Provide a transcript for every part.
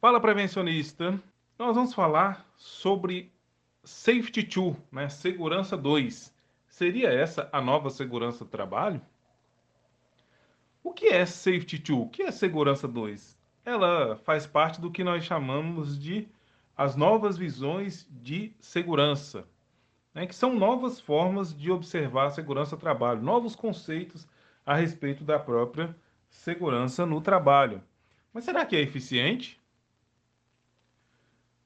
Fala prevencionista. Nós vamos falar sobre Safety 2, né? Segurança 2. Seria essa a nova segurança do trabalho? O que é Safety 2? O que é segurança 2? Ela faz parte do que nós chamamos de as novas visões de segurança, né? que são novas formas de observar a segurança do trabalho, novos conceitos a respeito da própria segurança no trabalho. Mas será que é eficiente?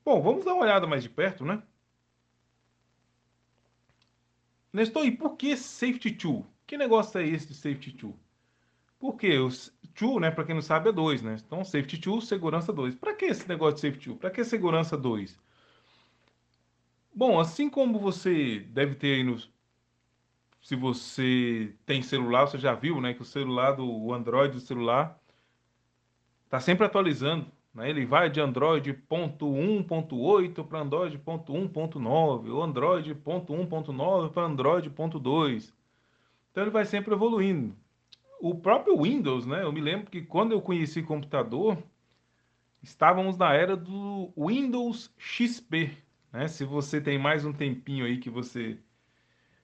Bom, vamos dar uma olhada mais de perto, né? Nestor, e por que Safety 2? Que negócio é esse de Safety 2? Porque o 2, né, para quem não sabe, é 2, né? Então, Safety 2, segurança 2. Para que esse negócio de Safety 2? Para que segurança 2? Bom, assim como você deve ter aí no... Se você tem celular, você já viu, né, que o celular do Android do celular está sempre atualizando. Né? Ele vai de Android 1.8 para Android 1.9, ou Android 1.9 para Android 2. Então ele vai sempre evoluindo. O próprio Windows, né? Eu me lembro que quando eu conheci computador, estávamos na era do Windows XP. Né? Se você tem mais um tempinho aí que você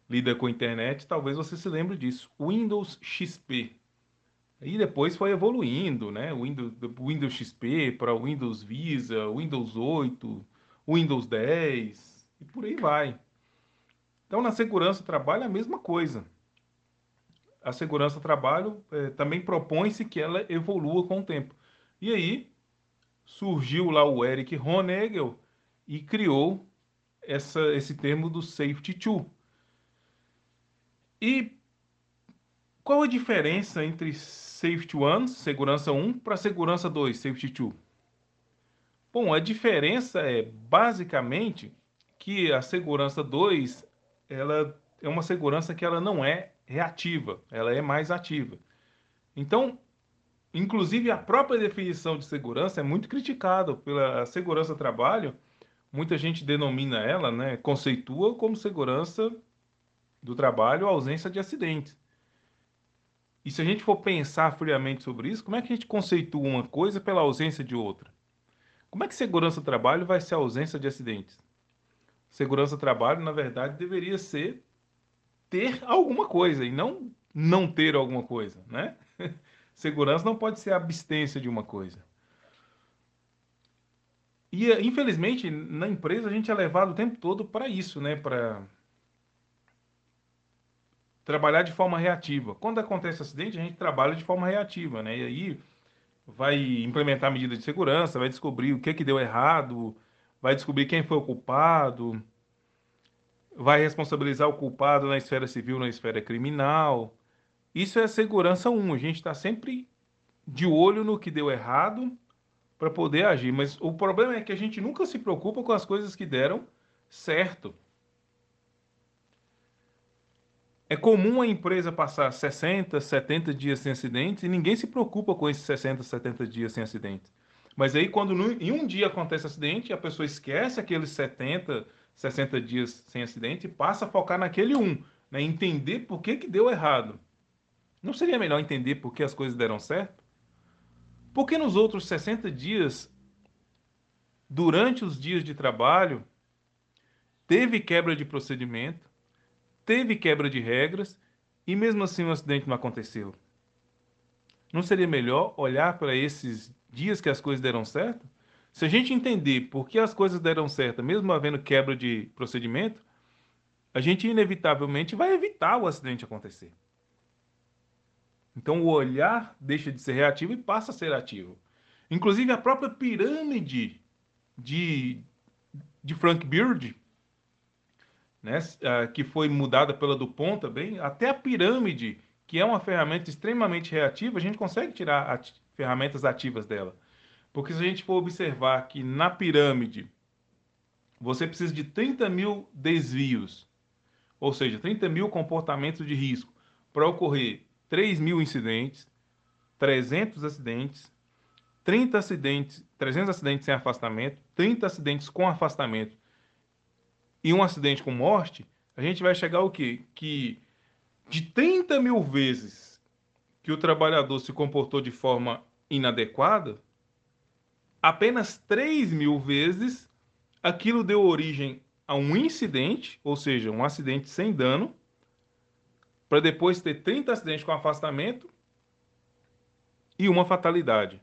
lida com a internet, talvez você se lembre disso. Windows XP. E depois foi evoluindo, né? Windows, Windows XP para Windows Visa, Windows 8, Windows 10 e por aí vai. Então, na segurança do trabalho é a mesma coisa. A segurança do trabalho é, também propõe-se que ela evolua com o tempo. E aí surgiu lá o Eric Honegel e criou essa, esse termo do Safety 2. E qual a diferença entre Safety 1, segurança 1, para segurança 2, Safety 2? Bom, a diferença é basicamente que a segurança 2 ela é uma segurança que ela não é reativa, ela é mais ativa. Então, inclusive a própria definição de segurança é muito criticada pela segurança trabalho. Muita gente denomina ela, né, conceitua como segurança do trabalho a ausência de acidentes. E se a gente for pensar friamente sobre isso, como é que a gente conceitua uma coisa pela ausência de outra? Como é que segurança do trabalho vai ser a ausência de acidentes? Segurança do trabalho, na verdade, deveria ser ter alguma coisa e não não ter alguma coisa, né? Segurança não pode ser a abstência de uma coisa. E, infelizmente, na empresa a gente é levado o tempo todo para isso, né? Para trabalhar de forma reativa. Quando acontece acidente, a gente trabalha de forma reativa, né? E aí vai implementar medidas de segurança, vai descobrir o que que deu errado, vai descobrir quem foi o culpado, vai responsabilizar o culpado na esfera civil, na esfera criminal. Isso é segurança 1. A gente está sempre de olho no que deu errado para poder agir. Mas o problema é que a gente nunca se preocupa com as coisas que deram certo. É comum a empresa passar 60, 70 dias sem acidentes e ninguém se preocupa com esses 60, 70 dias sem acidentes. Mas aí, quando em um dia acontece acidente, a pessoa esquece aqueles 70, 60 dias sem acidente e passa a focar naquele um, né? entender por que, que deu errado. Não seria melhor entender por que as coisas deram certo? Porque nos outros 60 dias, durante os dias de trabalho, teve quebra de procedimento, teve quebra de regras e mesmo assim o acidente não aconteceu. Não seria melhor olhar para esses dias que as coisas deram certo? Se a gente entender por que as coisas deram certo, mesmo havendo quebra de procedimento, a gente inevitavelmente vai evitar o acidente acontecer. Então o olhar deixa de ser reativo e passa a ser ativo. Inclusive a própria pirâmide de, de Frank Beard, né, que foi mudada pela Dupont também, até a pirâmide, que é uma ferramenta extremamente reativa, a gente consegue tirar ferramentas ativas dela. Porque se a gente for observar que na pirâmide você precisa de 30 mil desvios, ou seja, 30 mil comportamentos de risco, para ocorrer 3 mil incidentes, 300 acidentes, 30 acidentes, 300 acidentes sem afastamento, 30 acidentes com afastamento e um acidente com morte, a gente vai chegar ao quê? Que de 30 mil vezes que o trabalhador se comportou de forma inadequada, apenas 3 mil vezes aquilo deu origem a um incidente, ou seja, um acidente sem dano, para depois ter 30 acidentes com afastamento e uma fatalidade.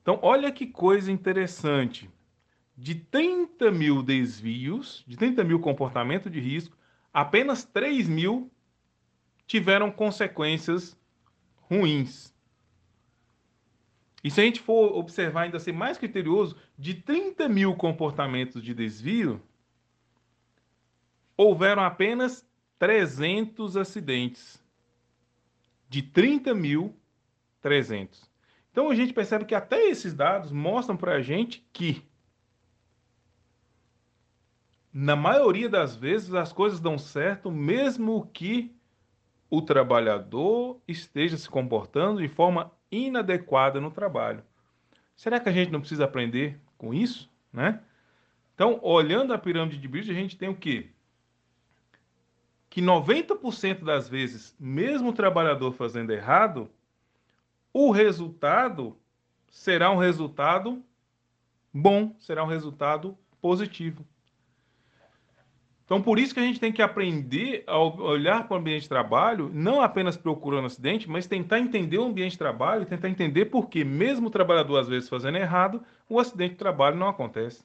Então, olha que coisa interessante. De 30 mil desvios, de 30 mil comportamentos de risco, apenas 3 mil tiveram consequências ruins. E se a gente for observar ainda ser mais criterioso, de 30 mil comportamentos de desvio, houveram apenas 300 acidentes. De 30 mil, 300. Então a gente percebe que até esses dados mostram para a gente que, na maioria das vezes, as coisas dão certo, mesmo que o trabalhador esteja se comportando de forma inadequada no trabalho. Será que a gente não precisa aprender com isso, né? Então, olhando a pirâmide de Bridge, a gente tem o quê? Que 90% das vezes, mesmo o trabalhador fazendo errado, o resultado será um resultado bom, será um resultado positivo. Então, por isso que a gente tem que aprender a olhar para o ambiente de trabalho, não apenas procurando acidente, mas tentar entender o ambiente de trabalho tentar entender por que, mesmo o trabalhador às vezes fazendo errado, o acidente de trabalho não acontece.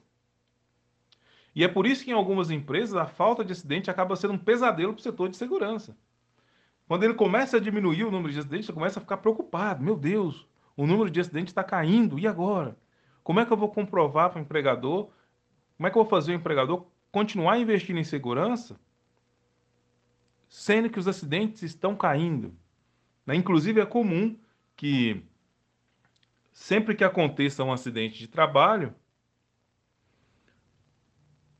E é por isso que em algumas empresas a falta de acidente acaba sendo um pesadelo para o setor de segurança. Quando ele começa a diminuir o número de acidentes, você começa a ficar preocupado. Meu Deus, o número de acidentes está caindo, e agora? Como é que eu vou comprovar para o empregador? Como é que eu vou fazer o empregador continuar investindo em segurança, sendo que os acidentes estão caindo. Né? Inclusive, é comum que sempre que aconteça um acidente de trabalho,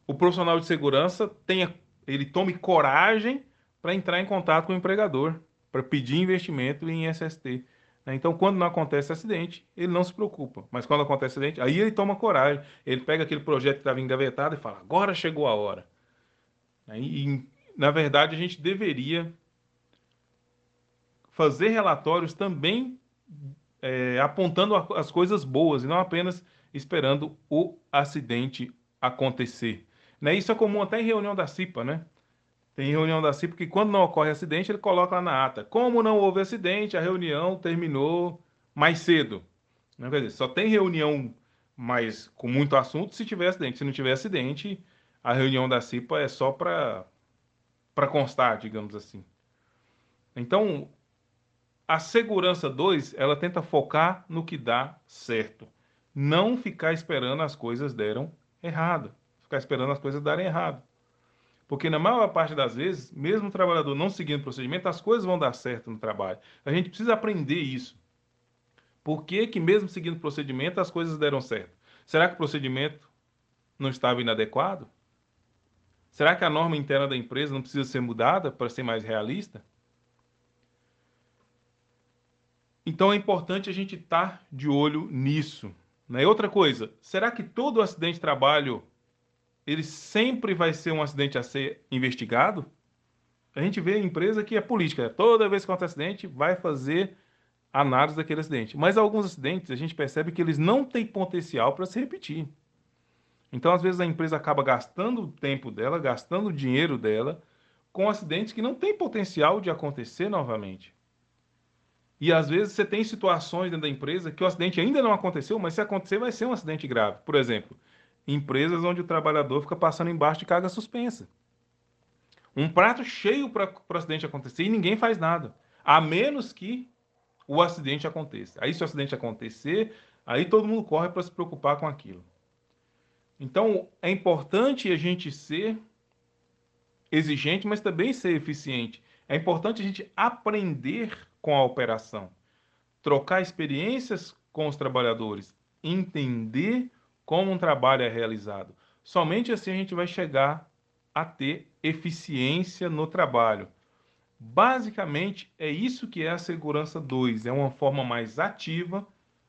o profissional de segurança tenha, ele tome coragem para entrar em contato com o empregador, para pedir investimento em SST. Né? Então, quando não acontece acidente, ele não se preocupa. Mas quando acontece acidente, aí ele toma coragem. Ele pega aquele projeto que estava engavetado e fala: agora chegou a hora. Né? E, na verdade, a gente deveria fazer relatórios também é, apontando as coisas boas e não apenas esperando o acidente acontecer. Né? Isso é comum até em reunião da CIPA, né? Tem reunião da CIP que quando não ocorre acidente, ele coloca lá na ata. Como não houve acidente, a reunião terminou mais cedo. Não, quer dizer, só tem reunião mais com muito assunto se tiver acidente. Se não tiver acidente, a reunião da CIPA é só para para constar, digamos assim. Então, a segurança 2, ela tenta focar no que dá certo. Não ficar esperando as coisas deram errado. Ficar esperando as coisas darem errado. Porque na maior parte das vezes, mesmo o trabalhador não seguindo o procedimento, as coisas vão dar certo no trabalho. A gente precisa aprender isso. Por que, que mesmo seguindo o procedimento, as coisas deram certo? Será que o procedimento não estava inadequado? Será que a norma interna da empresa não precisa ser mudada para ser mais realista? Então é importante a gente estar de olho nisso. Né? Outra coisa, será que todo acidente de trabalho ele sempre vai ser um acidente a ser investigado? A gente vê empresa que é política, toda vez que acontece acidente, vai fazer análise daquele acidente. Mas alguns acidentes a gente percebe que eles não têm potencial para se repetir. Então, às vezes, a empresa acaba gastando o tempo dela, gastando o dinheiro dela, com acidentes que não têm potencial de acontecer novamente. E às vezes você tem situações dentro da empresa que o acidente ainda não aconteceu, mas se acontecer, vai ser um acidente grave. Por exemplo, empresas onde o trabalhador fica passando embaixo de carga suspensa. Um prato cheio para o acidente acontecer e ninguém faz nada, a menos que o acidente aconteça. Aí, se o acidente acontecer, aí todo mundo corre para se preocupar com aquilo. Então, é importante a gente ser exigente, mas também ser eficiente. É importante a gente aprender com a operação, trocar experiências com os trabalhadores, entender como um trabalho é realizado. Somente assim a gente vai chegar a ter eficiência no trabalho. Basicamente, é isso que é a segurança 2. É uma forma mais ativa,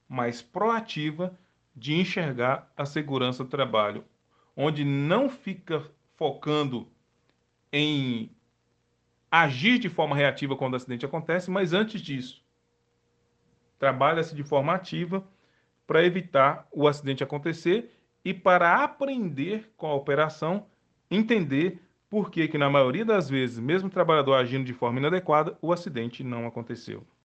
mais proativa de enxergar a segurança do trabalho, onde não fica focando em agir de forma reativa quando o acidente acontece, mas antes disso, trabalha-se de forma ativa para evitar o acidente acontecer e para aprender com a operação, entender por que, que na maioria das vezes, mesmo o trabalhador agindo de forma inadequada, o acidente não aconteceu.